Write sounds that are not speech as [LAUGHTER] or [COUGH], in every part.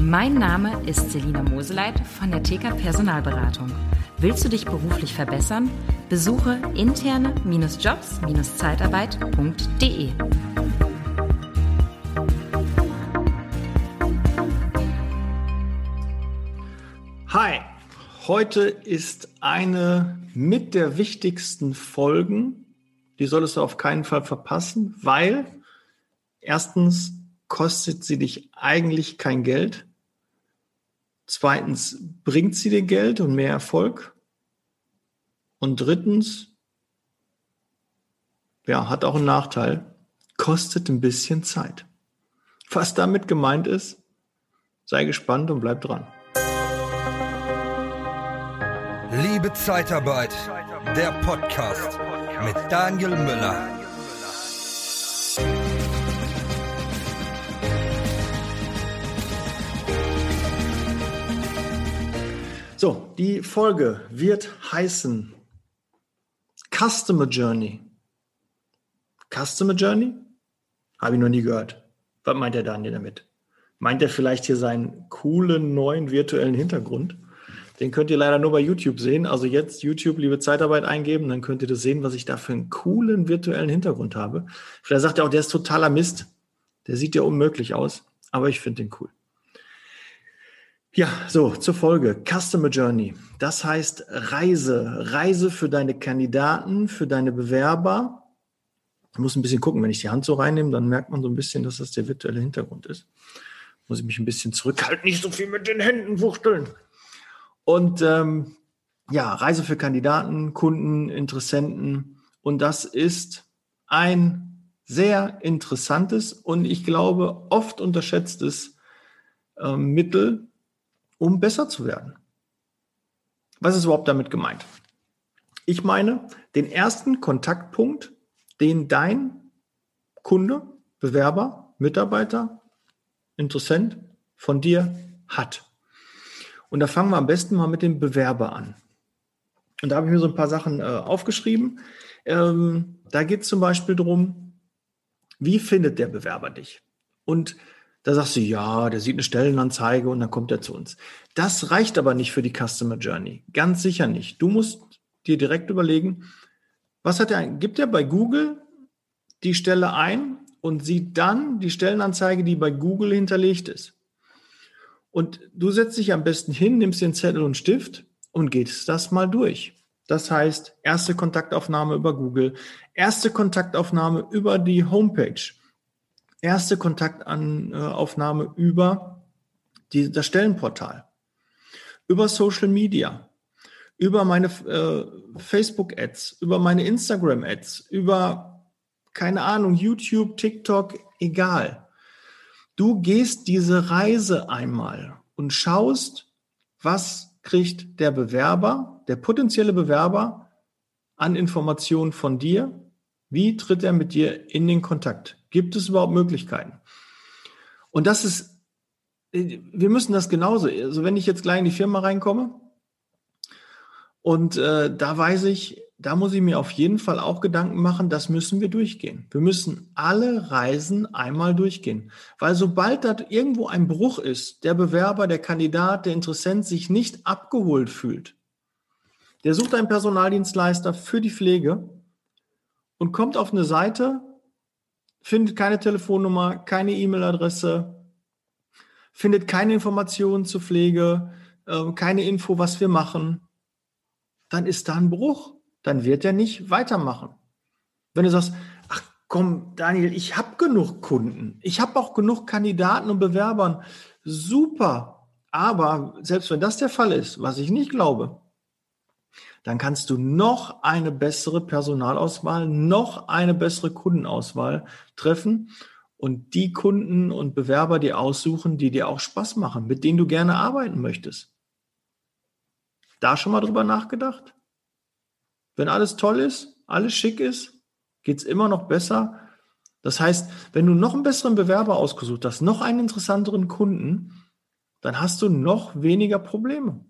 Mein Name ist Selina Moseleit von der TK Personalberatung. Willst du dich beruflich verbessern? Besuche interne-jobs-zeitarbeit.de. Hi, heute ist eine mit der wichtigsten Folgen, die solltest du auf keinen Fall verpassen, weil erstens kostet sie dich eigentlich kein Geld. Zweitens bringt sie dir Geld und mehr Erfolg. Und drittens, ja, hat auch einen Nachteil, kostet ein bisschen Zeit. Was damit gemeint ist, sei gespannt und bleib dran. Liebe Zeitarbeit, der Podcast mit Daniel Müller. So, die Folge wird heißen Customer Journey. Customer Journey? Habe ich noch nie gehört. Was meint der Daniel damit? Meint er vielleicht hier seinen coolen neuen virtuellen Hintergrund? Den könnt ihr leider nur bei YouTube sehen. Also jetzt YouTube, liebe Zeitarbeit eingeben, dann könnt ihr das sehen, was ich da für einen coolen virtuellen Hintergrund habe. Vielleicht sagt er auch, der ist totaler Mist. Der sieht ja unmöglich aus, aber ich finde den cool. Ja, so zur Folge. Customer Journey. Das heißt Reise. Reise für deine Kandidaten, für deine Bewerber. Ich muss ein bisschen gucken, wenn ich die Hand so reinnehme, dann merkt man so ein bisschen, dass das der virtuelle Hintergrund ist. Muss ich mich ein bisschen zurückhalten, nicht so viel mit den Händen wuchteln. Und ähm, ja, Reise für Kandidaten, Kunden, Interessenten. Und das ist ein sehr interessantes und ich glaube oft unterschätztes äh, Mittel, um besser zu werden. Was ist überhaupt damit gemeint? Ich meine den ersten Kontaktpunkt, den dein Kunde, Bewerber, Mitarbeiter, Interessent von dir hat. Und da fangen wir am besten mal mit dem Bewerber an. Und da habe ich mir so ein paar Sachen äh, aufgeschrieben. Ähm, da geht es zum Beispiel darum, wie findet der Bewerber dich? Und da sagst du, ja, der sieht eine Stellenanzeige und dann kommt er zu uns. Das reicht aber nicht für die Customer Journey. Ganz sicher nicht. Du musst dir direkt überlegen, was hat er, gibt er bei Google die Stelle ein und sieht dann die Stellenanzeige, die bei Google hinterlegt ist. Und du setzt dich am besten hin, nimmst den Zettel und Stift und gehst das mal durch. Das heißt, erste Kontaktaufnahme über Google, erste Kontaktaufnahme über die Homepage, erste Kontaktaufnahme über die, das Stellenportal, über Social Media, über meine äh, Facebook-Ads, über meine Instagram-Ads, über, keine Ahnung, YouTube, TikTok, egal. Du gehst diese Reise einmal und schaust, was kriegt der Bewerber, der potenzielle Bewerber an Informationen von dir? Wie tritt er mit dir in den Kontakt? Gibt es überhaupt Möglichkeiten? Und das ist, wir müssen das genauso. Also wenn ich jetzt gleich in die Firma reinkomme und äh, da weiß ich, da muss ich mir auf jeden Fall auch Gedanken machen, das müssen wir durchgehen. Wir müssen alle Reisen einmal durchgehen. Weil sobald da irgendwo ein Bruch ist, der Bewerber, der Kandidat, der Interessent sich nicht abgeholt fühlt, der sucht einen Personaldienstleister für die Pflege und kommt auf eine Seite, findet keine Telefonnummer, keine E-Mail-Adresse, findet keine Informationen zur Pflege, äh, keine Info, was wir machen, dann ist da ein Bruch dann wird er nicht weitermachen. Wenn du sagst, ach komm, Daniel, ich habe genug Kunden, ich habe auch genug Kandidaten und Bewerbern, super. Aber selbst wenn das der Fall ist, was ich nicht glaube, dann kannst du noch eine bessere Personalauswahl, noch eine bessere Kundenauswahl treffen und die Kunden und Bewerber dir aussuchen, die dir auch Spaß machen, mit denen du gerne arbeiten möchtest. Da schon mal drüber nachgedacht? Wenn alles toll ist, alles schick ist, geht es immer noch besser. Das heißt, wenn du noch einen besseren Bewerber ausgesucht hast, noch einen interessanteren Kunden, dann hast du noch weniger Probleme.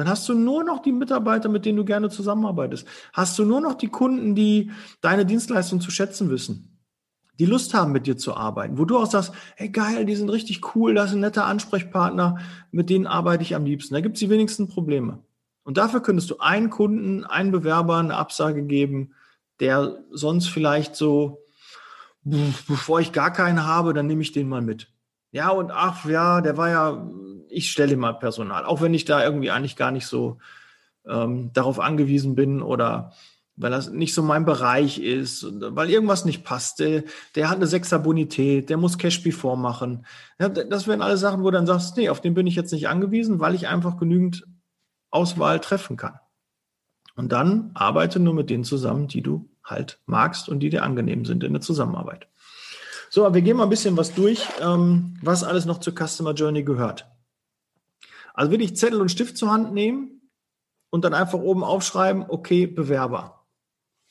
Dann hast du nur noch die Mitarbeiter, mit denen du gerne zusammenarbeitest. Hast du nur noch die Kunden, die deine Dienstleistung zu schätzen wissen, die Lust haben, mit dir zu arbeiten, wo du auch sagst, hey geil, die sind richtig cool, das ist ein netter Ansprechpartner, mit denen arbeite ich am liebsten. Da gibt es die wenigsten Probleme. Und dafür könntest du einen Kunden, einen Bewerber eine Absage geben, der sonst vielleicht so, bevor ich gar keinen habe, dann nehme ich den mal mit. Ja, und ach ja, der war ja, ich stelle mal Personal, auch wenn ich da irgendwie eigentlich gar nicht so ähm, darauf angewiesen bin oder weil das nicht so mein Bereich ist, weil irgendwas nicht passt. Der, der hat eine Sechser Bonität, der muss Cash Before machen. Ja, das wären alle Sachen, wo du dann sagst, nee, auf den bin ich jetzt nicht angewiesen, weil ich einfach genügend Auswahl treffen kann. Und dann arbeite nur mit denen zusammen, die du halt magst und die dir angenehm sind in der Zusammenarbeit. So, wir gehen mal ein bisschen was durch, ähm, was alles noch zur Customer Journey gehört. Also wirklich Zettel und Stift zur Hand nehmen und dann einfach oben aufschreiben, okay, Bewerber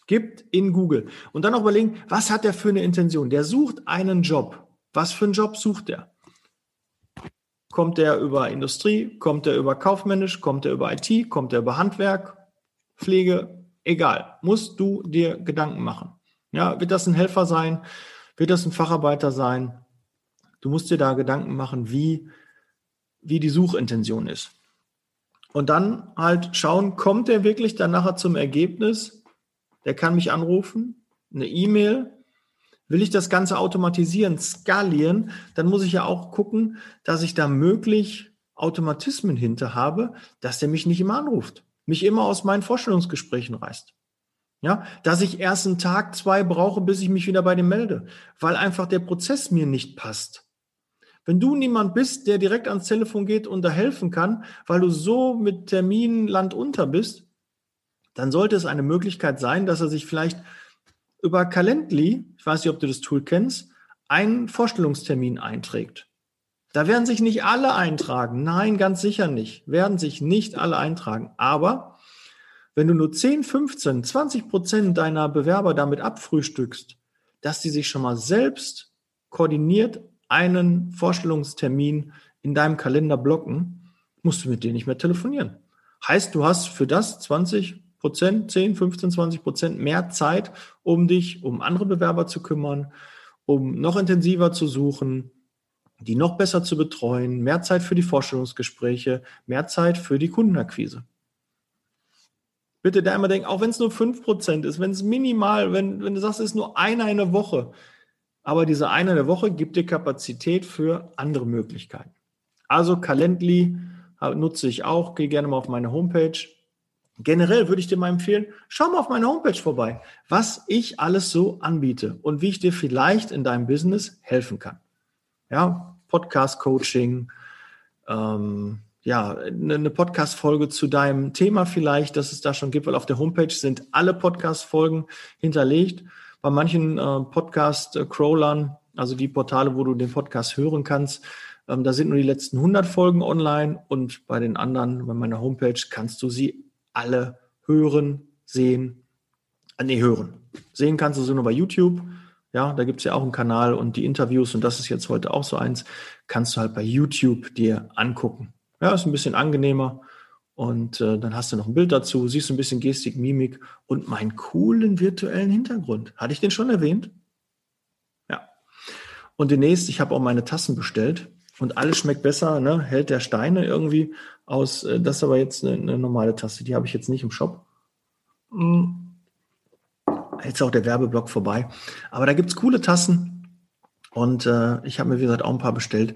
gibt in Google. Und dann auch überlegen, was hat der für eine Intention? Der sucht einen Job. Was für einen Job sucht der? Kommt der über Industrie? Kommt der über kaufmännisch? Kommt der über IT? Kommt der über Handwerk? Pflege? Egal. Musst du dir Gedanken machen. Ja, wird das ein Helfer sein? Wird das ein Facharbeiter sein? Du musst dir da Gedanken machen, wie, wie die Suchintention ist. Und dann halt schauen, kommt der wirklich dann nachher zum Ergebnis, der kann mich anrufen, eine E-Mail. Will ich das Ganze automatisieren, skalieren, dann muss ich ja auch gucken, dass ich da möglich Automatismen hinter habe, dass der mich nicht immer anruft, mich immer aus meinen Vorstellungsgesprächen reißt. Ja, dass ich erst einen Tag, zwei brauche, bis ich mich wieder bei dem melde, weil einfach der Prozess mir nicht passt. Wenn du niemand bist, der direkt ans Telefon geht und da helfen kann, weil du so mit Terminen landunter bist, dann sollte es eine Möglichkeit sein, dass er sich vielleicht über Calendly, ich weiß nicht, ob du das Tool kennst, einen Vorstellungstermin einträgt. Da werden sich nicht alle eintragen. Nein, ganz sicher nicht. Werden sich nicht alle eintragen. Aber wenn du nur 10, 15, 20 Prozent deiner Bewerber damit abfrühstückst, dass die sich schon mal selbst koordiniert einen Vorstellungstermin in deinem Kalender blocken, musst du mit denen nicht mehr telefonieren. Heißt, du hast für das 20, Prozent, 10, 15, 20 Prozent mehr Zeit, um dich um andere Bewerber zu kümmern, um noch intensiver zu suchen, die noch besser zu betreuen, mehr Zeit für die Vorstellungsgespräche, mehr Zeit für die Kundenakquise. Bitte da immer denken, auch wenn es nur 5% ist, wenn es minimal, wenn, wenn du sagst, es ist nur einer in der Woche, aber diese eine in der Woche gibt dir Kapazität für andere Möglichkeiten. Also Calendly nutze ich auch, gehe gerne mal auf meine Homepage, Generell würde ich dir mal empfehlen, schau mal auf meine Homepage vorbei, was ich alles so anbiete und wie ich dir vielleicht in deinem Business helfen kann. Ja, Podcast-Coaching, ähm, ja, eine Podcast-Folge zu deinem Thema vielleicht, dass es da schon gibt, weil auf der Homepage sind alle Podcast-Folgen hinterlegt. Bei manchen äh, Podcast-Crawlern, also die Portale, wo du den Podcast hören kannst, ähm, da sind nur die letzten 100 Folgen online und bei den anderen, bei meiner Homepage, kannst du sie alle hören, sehen, äh, nee, hören. Sehen kannst du sie nur bei YouTube. Ja, da gibt es ja auch einen Kanal und die Interviews, und das ist jetzt heute auch so eins, kannst du halt bei YouTube dir angucken. Ja, ist ein bisschen angenehmer. Und äh, dann hast du noch ein Bild dazu, siehst ein bisschen Gestik, Mimik und meinen coolen virtuellen Hintergrund. Hatte ich den schon erwähnt? Ja. Und demnächst, ich habe auch meine Tassen bestellt und alles schmeckt besser, ne? hält der Steine irgendwie aus. Äh, das ist aber jetzt eine, eine normale Taste, die habe ich jetzt nicht im Shop. Hm. Jetzt auch der Werbeblock vorbei. Aber da gibt es coole Tassen und äh, ich habe mir, wie gesagt, auch ein paar bestellt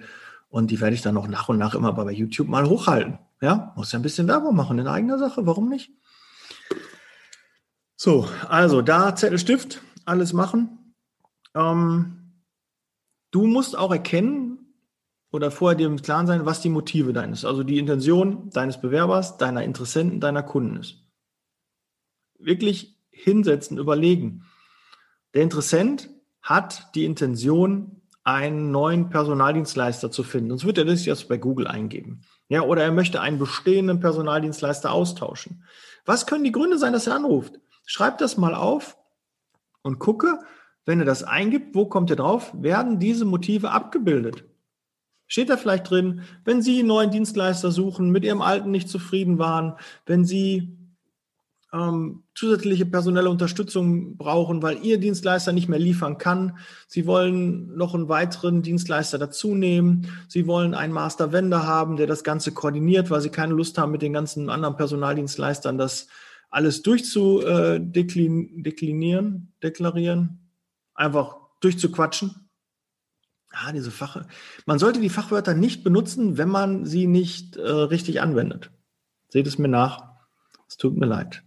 und die werde ich dann noch nach und nach immer bei YouTube mal hochhalten. Ja, muss ja ein bisschen Werbung machen in eigener Sache, warum nicht? So, also da Zettelstift, alles machen. Ähm, du musst auch erkennen, oder vorher dir im Klaren sein, was die Motive deines, also die Intention deines Bewerbers, deiner Interessenten, deiner Kunden ist. Wirklich hinsetzen, überlegen. Der Interessent hat die Intention, einen neuen Personaldienstleister zu finden. Sonst wird er das jetzt bei Google eingeben. Ja, oder er möchte einen bestehenden Personaldienstleister austauschen. Was können die Gründe sein, dass er anruft? Schreib das mal auf und gucke, wenn er das eingibt, wo kommt er drauf? Werden diese Motive abgebildet? Steht da vielleicht drin, wenn Sie einen neuen Dienstleister suchen, mit Ihrem alten nicht zufrieden waren, wenn Sie ähm, zusätzliche personelle Unterstützung brauchen, weil ihr Dienstleister nicht mehr liefern kann. Sie wollen noch einen weiteren Dienstleister dazu nehmen. Sie wollen einen Master Vendor haben, der das Ganze koordiniert, weil sie keine Lust haben, mit den ganzen anderen Personaldienstleistern das alles durchzudeklinieren, deklarieren, einfach durchzuquatschen. Ah, diese Fach. Man sollte die Fachwörter nicht benutzen, wenn man sie nicht äh, richtig anwendet. Seht es mir nach. Es tut mir leid.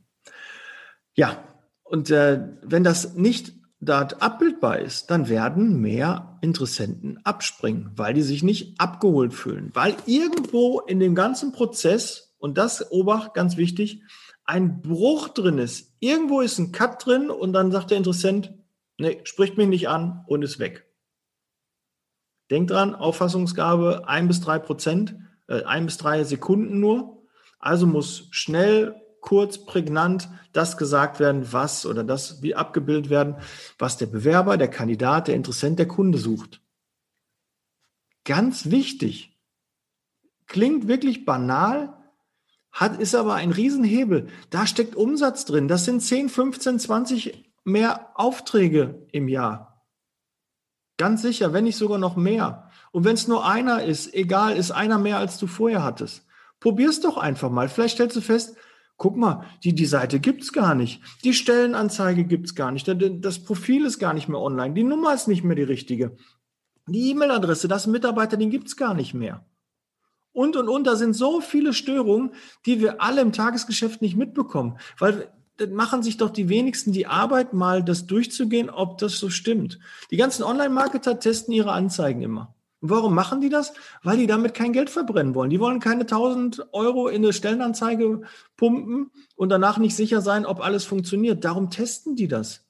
Ja, und äh, wenn das nicht dort abbildbar ist, dann werden mehr Interessenten abspringen, weil die sich nicht abgeholt fühlen, weil irgendwo in dem ganzen Prozess, und das Obacht, ganz wichtig, ein Bruch drin ist. Irgendwo ist ein Cut drin und dann sagt der Interessent, nee, spricht mich nicht an und ist weg. Denkt dran, Auffassungsgabe ein bis drei Prozent, äh, ein bis drei Sekunden nur. Also muss schnell kurz, prägnant das gesagt werden, was oder das wie abgebildet werden, was der Bewerber, der Kandidat, der Interessent, der Kunde sucht. Ganz wichtig. Klingt wirklich banal, hat, ist aber ein Riesenhebel. Da steckt Umsatz drin. Das sind 10, 15, 20 mehr Aufträge im Jahr. Ganz sicher, wenn nicht sogar noch mehr. Und wenn es nur einer ist, egal, ist einer mehr, als du vorher hattest. Probier's doch einfach mal. Vielleicht stellst du fest, guck mal, die, die Seite gibt's gar nicht. Die Stellenanzeige gibt's gar nicht. Das Profil ist gar nicht mehr online. Die Nummer ist nicht mehr die richtige. Die E-Mail-Adresse, das Mitarbeiter, den gibt's gar nicht mehr. Und, und, und, da sind so viele Störungen, die wir alle im Tagesgeschäft nicht mitbekommen. Weil dann machen sich doch die wenigsten die Arbeit, mal das durchzugehen, ob das so stimmt. Die ganzen Online-Marketer testen ihre Anzeigen immer. Warum machen die das? Weil die damit kein Geld verbrennen wollen. Die wollen keine 1000 Euro in eine Stellenanzeige pumpen und danach nicht sicher sein, ob alles funktioniert. Darum testen die das.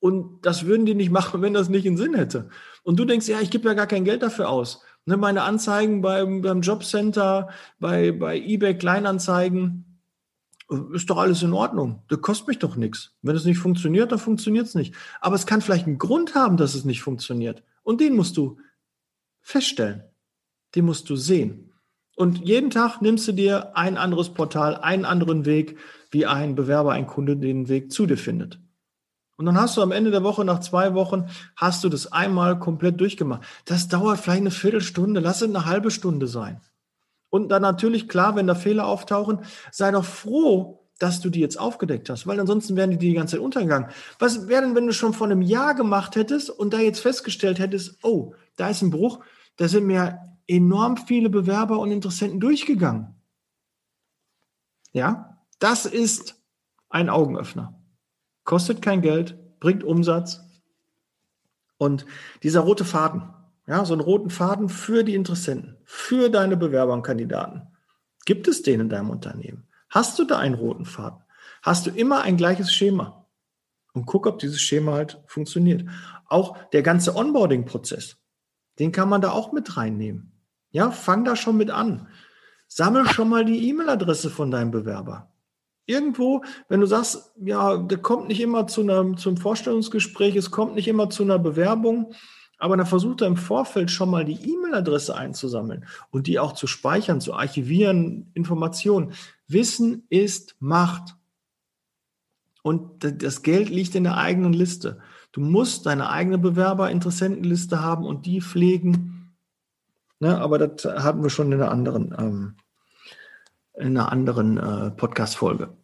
Und das würden die nicht machen, wenn das nicht in Sinn hätte. Und du denkst, ja, ich gebe ja gar kein Geld dafür aus. Ne, meine Anzeigen beim, beim Jobcenter, bei, bei eBay Kleinanzeigen, ist doch alles in Ordnung. Das kostet mich doch nichts. Wenn es nicht funktioniert, dann funktioniert es nicht. Aber es kann vielleicht einen Grund haben, dass es nicht funktioniert. Und den musst du feststellen. Den musst du sehen. Und jeden Tag nimmst du dir ein anderes Portal, einen anderen Weg, wie ein Bewerber, ein Kunde den Weg zu dir findet. Und dann hast du am Ende der Woche, nach zwei Wochen, hast du das einmal komplett durchgemacht. Das dauert vielleicht eine Viertelstunde, lass es eine halbe Stunde sein. Und dann natürlich klar, wenn da Fehler auftauchen, sei doch froh, dass du die jetzt aufgedeckt hast, weil ansonsten wären die die ganze Zeit untergegangen. Was wäre denn, wenn du schon vor einem Jahr gemacht hättest und da jetzt festgestellt hättest, oh, da ist ein Bruch, da sind mir enorm viele Bewerber und Interessenten durchgegangen. Ja, das ist ein Augenöffner. Kostet kein Geld, bringt Umsatz. Und dieser rote Faden, ja, so einen roten Faden für die Interessenten, für deine Bewerber und Kandidaten. Gibt es den in deinem Unternehmen? Hast du da einen roten Faden? Hast du immer ein gleiches Schema? Und guck, ob dieses Schema halt funktioniert. Auch der ganze Onboarding-Prozess. Den kann man da auch mit reinnehmen. Ja, fang da schon mit an. Sammel schon mal die E-Mail-Adresse von deinem Bewerber. Irgendwo, wenn du sagst, ja, der kommt nicht immer zu einem, zum Vorstellungsgespräch, es kommt nicht immer zu einer Bewerbung, aber dann versucht er im Vorfeld schon mal die E-Mail-Adresse einzusammeln und die auch zu speichern, zu archivieren, Informationen. Wissen ist Macht. Und das Geld liegt in der eigenen Liste. Du musst deine eigene Bewerber-Interessentenliste haben und die pflegen. Ne, aber das hatten wir schon in einer anderen, ähm, in einer anderen äh, Podcast-Folge.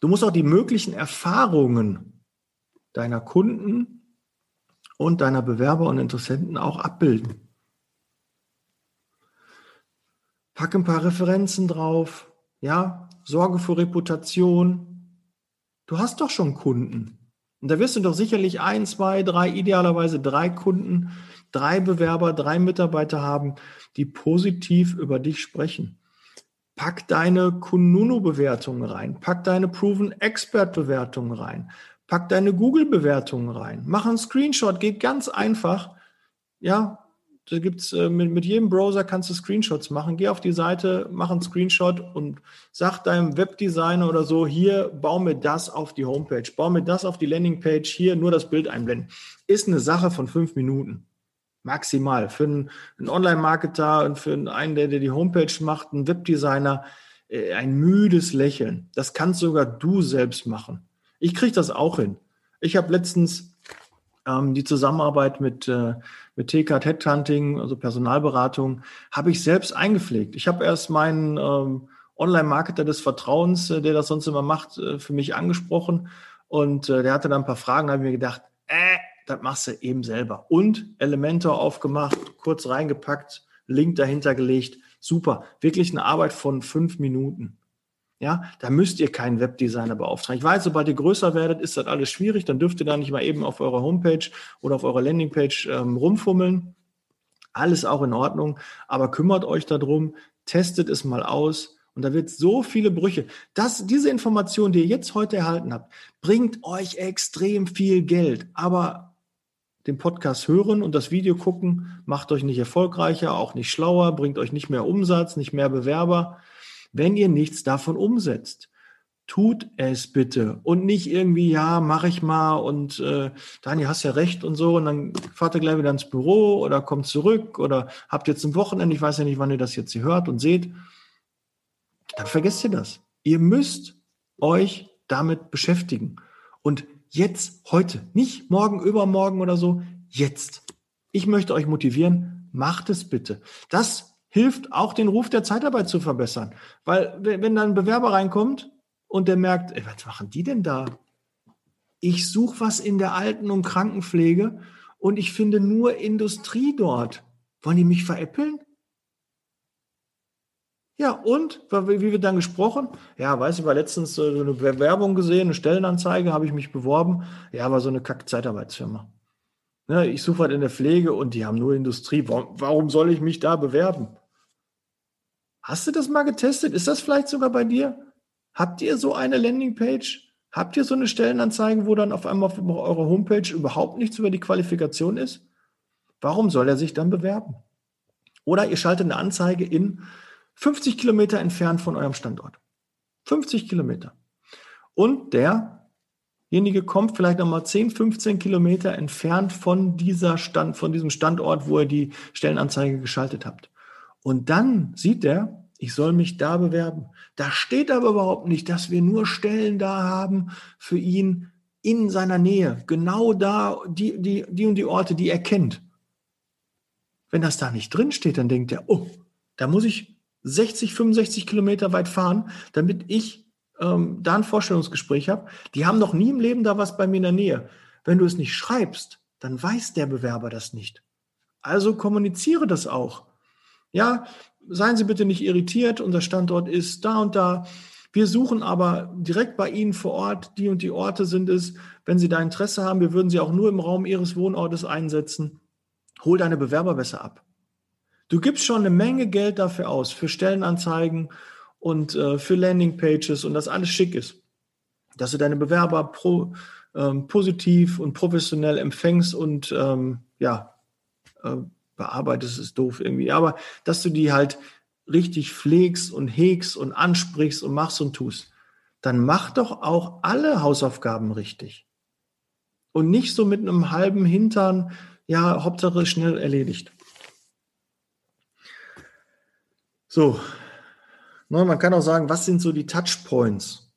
Du musst auch die möglichen Erfahrungen deiner Kunden und deiner Bewerber und Interessenten auch abbilden. Pack ein paar Referenzen drauf, ja, sorge für Reputation. Du hast doch schon Kunden. Und da wirst du doch sicherlich ein, zwei, drei, idealerweise drei Kunden, drei Bewerber, drei Mitarbeiter haben, die positiv über dich sprechen. Pack deine Kununu-Bewertungen rein, pack deine Proven Expert-Bewertungen rein, pack deine Google-Bewertungen rein, mach einen Screenshot, geht ganz einfach. Ja, da gibt's äh, mit, mit jedem Browser kannst du Screenshots machen. Geh auf die Seite, mach einen Screenshot und sag deinem Webdesigner oder so, hier, bau mir das auf die Homepage, bau mir das auf die Landingpage, hier nur das Bild einblenden. Ist eine Sache von fünf Minuten. Maximal. Für einen, einen Online-Marketer und für einen, der, der die Homepage macht, einen Webdesigner, äh, ein müdes Lächeln. Das kannst sogar du selbst machen. Ich kriege das auch hin. Ich habe letztens ähm, die Zusammenarbeit mit, äh, mit TK Headhunting, also Personalberatung, habe ich selbst eingepflegt. Ich habe erst meinen ähm, Online-Marketer des Vertrauens, äh, der das sonst immer macht, äh, für mich angesprochen. Und äh, der hatte dann ein paar Fragen, da habe ich mir gedacht, äh, das machst du eben selber. Und Elementor aufgemacht, kurz reingepackt, Link dahinter gelegt. Super. Wirklich eine Arbeit von fünf Minuten. Ja, da müsst ihr keinen Webdesigner beauftragen. Ich weiß, sobald ihr größer werdet, ist das alles schwierig. Dann dürft ihr da nicht mal eben auf eurer Homepage oder auf eurer Landingpage ähm, rumfummeln. Alles auch in Ordnung. Aber kümmert euch darum, testet es mal aus. Und da wird so viele Brüche. Das, diese Information, die ihr jetzt heute erhalten habt, bringt euch extrem viel Geld. Aber den Podcast hören und das Video gucken macht euch nicht erfolgreicher, auch nicht schlauer, bringt euch nicht mehr Umsatz, nicht mehr Bewerber wenn ihr nichts davon umsetzt. Tut es bitte und nicht irgendwie, ja, mache ich mal und äh, Daniel, hast ja recht und so und dann fahrt ihr gleich wieder ins Büro oder kommt zurück oder habt jetzt ein Wochenende, ich weiß ja nicht, wann ihr das jetzt hier hört und seht, dann vergesst ihr das. Ihr müsst euch damit beschäftigen. Und jetzt, heute, nicht morgen, übermorgen oder so, jetzt. Ich möchte euch motivieren, macht es bitte. Das hilft auch den Ruf der Zeitarbeit zu verbessern. Weil wenn dann ein Bewerber reinkommt und der merkt, ey, was machen die denn da? Ich suche was in der Alten- und Krankenpflege und ich finde nur Industrie dort. Wollen die mich veräppeln? Ja, und wie wird dann gesprochen? Ja, weiß ich, war letztens so eine Bewerbung gesehen, eine Stellenanzeige, habe ich mich beworben. Ja, war so eine Kack-Zeitarbeitsfirma. Ne, ich suche halt in der Pflege und die haben nur Industrie. Warum soll ich mich da bewerben? Hast du das mal getestet? Ist das vielleicht sogar bei dir? Habt ihr so eine Landingpage? Habt ihr so eine Stellenanzeige, wo dann auf einmal auf eurer Homepage überhaupt nichts über die Qualifikation ist? Warum soll er sich dann bewerben? Oder ihr schaltet eine Anzeige in 50 Kilometer entfernt von eurem Standort. 50 Kilometer. Und derjenige kommt vielleicht nochmal 10, 15 Kilometer entfernt von dieser Stand, von diesem Standort, wo ihr die Stellenanzeige geschaltet habt. Und dann sieht er, ich soll mich da bewerben. Da steht aber überhaupt nicht, dass wir nur Stellen da haben für ihn in seiner Nähe. Genau da, die, die, die und die Orte, die er kennt. Wenn das da nicht drin steht, dann denkt er, oh, da muss ich 60, 65 Kilometer weit fahren, damit ich ähm, da ein Vorstellungsgespräch habe. Die haben noch nie im Leben da was bei mir in der Nähe. Wenn du es nicht schreibst, dann weiß der Bewerber das nicht. Also kommuniziere das auch. Ja, seien Sie bitte nicht irritiert, unser Standort ist da und da. Wir suchen aber direkt bei Ihnen vor Ort, die und die Orte sind es. Wenn Sie da Interesse haben, wir würden Sie auch nur im Raum Ihres Wohnortes einsetzen. Hol deine Bewerber besser ab. Du gibst schon eine Menge Geld dafür aus, für Stellenanzeigen und äh, für Landingpages und das alles schick ist. Dass du deine Bewerber pro, ähm, positiv und professionell empfängst und ähm, ja, äh, bearbeitest, ist doof irgendwie. Aber dass du die halt richtig pflegst und hegst und ansprichst und machst und tust, dann mach doch auch alle Hausaufgaben richtig. Und nicht so mit einem halben Hintern, ja, Hauptsache schnell erledigt. So, ne, man kann auch sagen, was sind so die Touchpoints?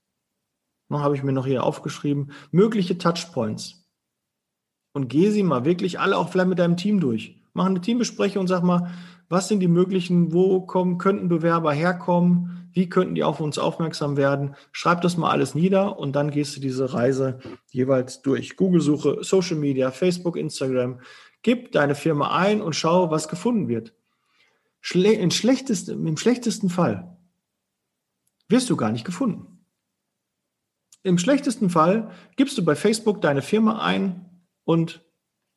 Ne, Habe ich mir noch hier aufgeschrieben. Mögliche Touchpoints. Und geh sie mal wirklich alle auch vielleicht mit deinem Team durch mach eine Teambesprechung und sag mal, was sind die möglichen, wo kommen, könnten Bewerber herkommen, wie könnten die auf uns aufmerksam werden. Schreib das mal alles nieder und dann gehst du diese Reise jeweils durch. Google-Suche, Social Media, Facebook, Instagram. Gib deine Firma ein und schau, was gefunden wird. Schle in schlechtesten, Im schlechtesten Fall wirst du gar nicht gefunden. Im schlechtesten Fall gibst du bei Facebook deine Firma ein und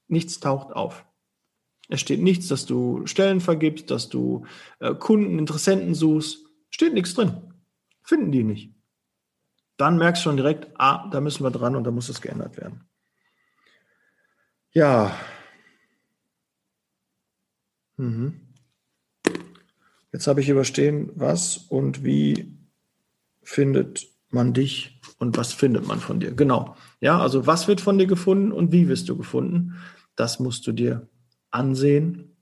nichts taucht auf. Es steht nichts, dass du Stellen vergibst, dass du äh, Kunden, Interessenten suchst. Steht nichts drin. Finden die nicht. Dann merkst du schon direkt, ah, da müssen wir dran und da muss es geändert werden. Ja. Mhm. Jetzt habe ich überstehen, was und wie findet man dich und was findet man von dir. Genau. Ja, also was wird von dir gefunden und wie wirst du gefunden? Das musst du dir ansehen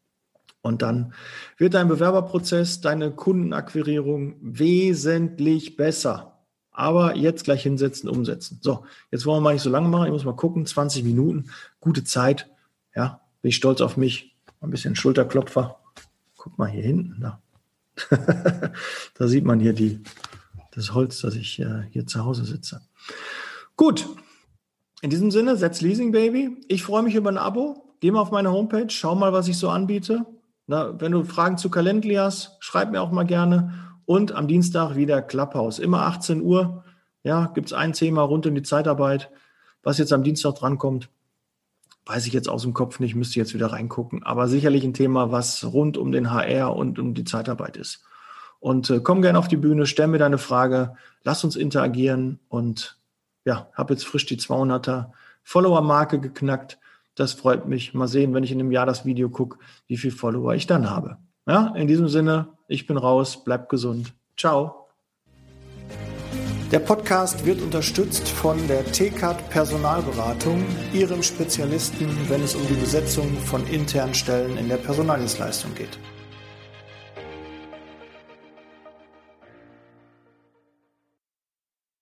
Und dann wird dein Bewerberprozess, deine Kundenakquirierung wesentlich besser. Aber jetzt gleich hinsetzen, umsetzen. So, jetzt wollen wir mal nicht so lange machen. Ich muss mal gucken. 20 Minuten, gute Zeit. Ja, bin ich stolz auf mich. Ein bisschen Schulterklopfer. Guck mal hier hinten. Da, [LAUGHS] da sieht man hier die, das Holz, dass ich äh, hier zu Hause sitze. Gut. In diesem Sinne, setz Leasing Baby. Ich freue mich über ein Abo. Geh mal auf meine Homepage, schau mal, was ich so anbiete. Na, wenn du Fragen zu Calendly hast, schreib mir auch mal gerne. Und am Dienstag wieder Clubhouse. Immer 18 Uhr. Ja, gibt es ein Thema rund um die Zeitarbeit. Was jetzt am Dienstag drankommt, weiß ich jetzt aus dem Kopf nicht, müsste jetzt wieder reingucken. Aber sicherlich ein Thema, was rund um den HR und um die Zeitarbeit ist. Und äh, komm gerne auf die Bühne, stell mir deine Frage, lass uns interagieren und ja, habe jetzt frisch die 200er Follower-Marke geknackt. Das freut mich. Mal sehen, wenn ich in einem Jahr das Video gucke, wie viel Follower ich dann habe. Ja, in diesem Sinne, ich bin raus, bleibt gesund. Ciao. Der Podcast wird unterstützt von der TCAT Personalberatung, ihrem Spezialisten, wenn es um die Besetzung von internen Stellen in der Personaldienstleistung geht.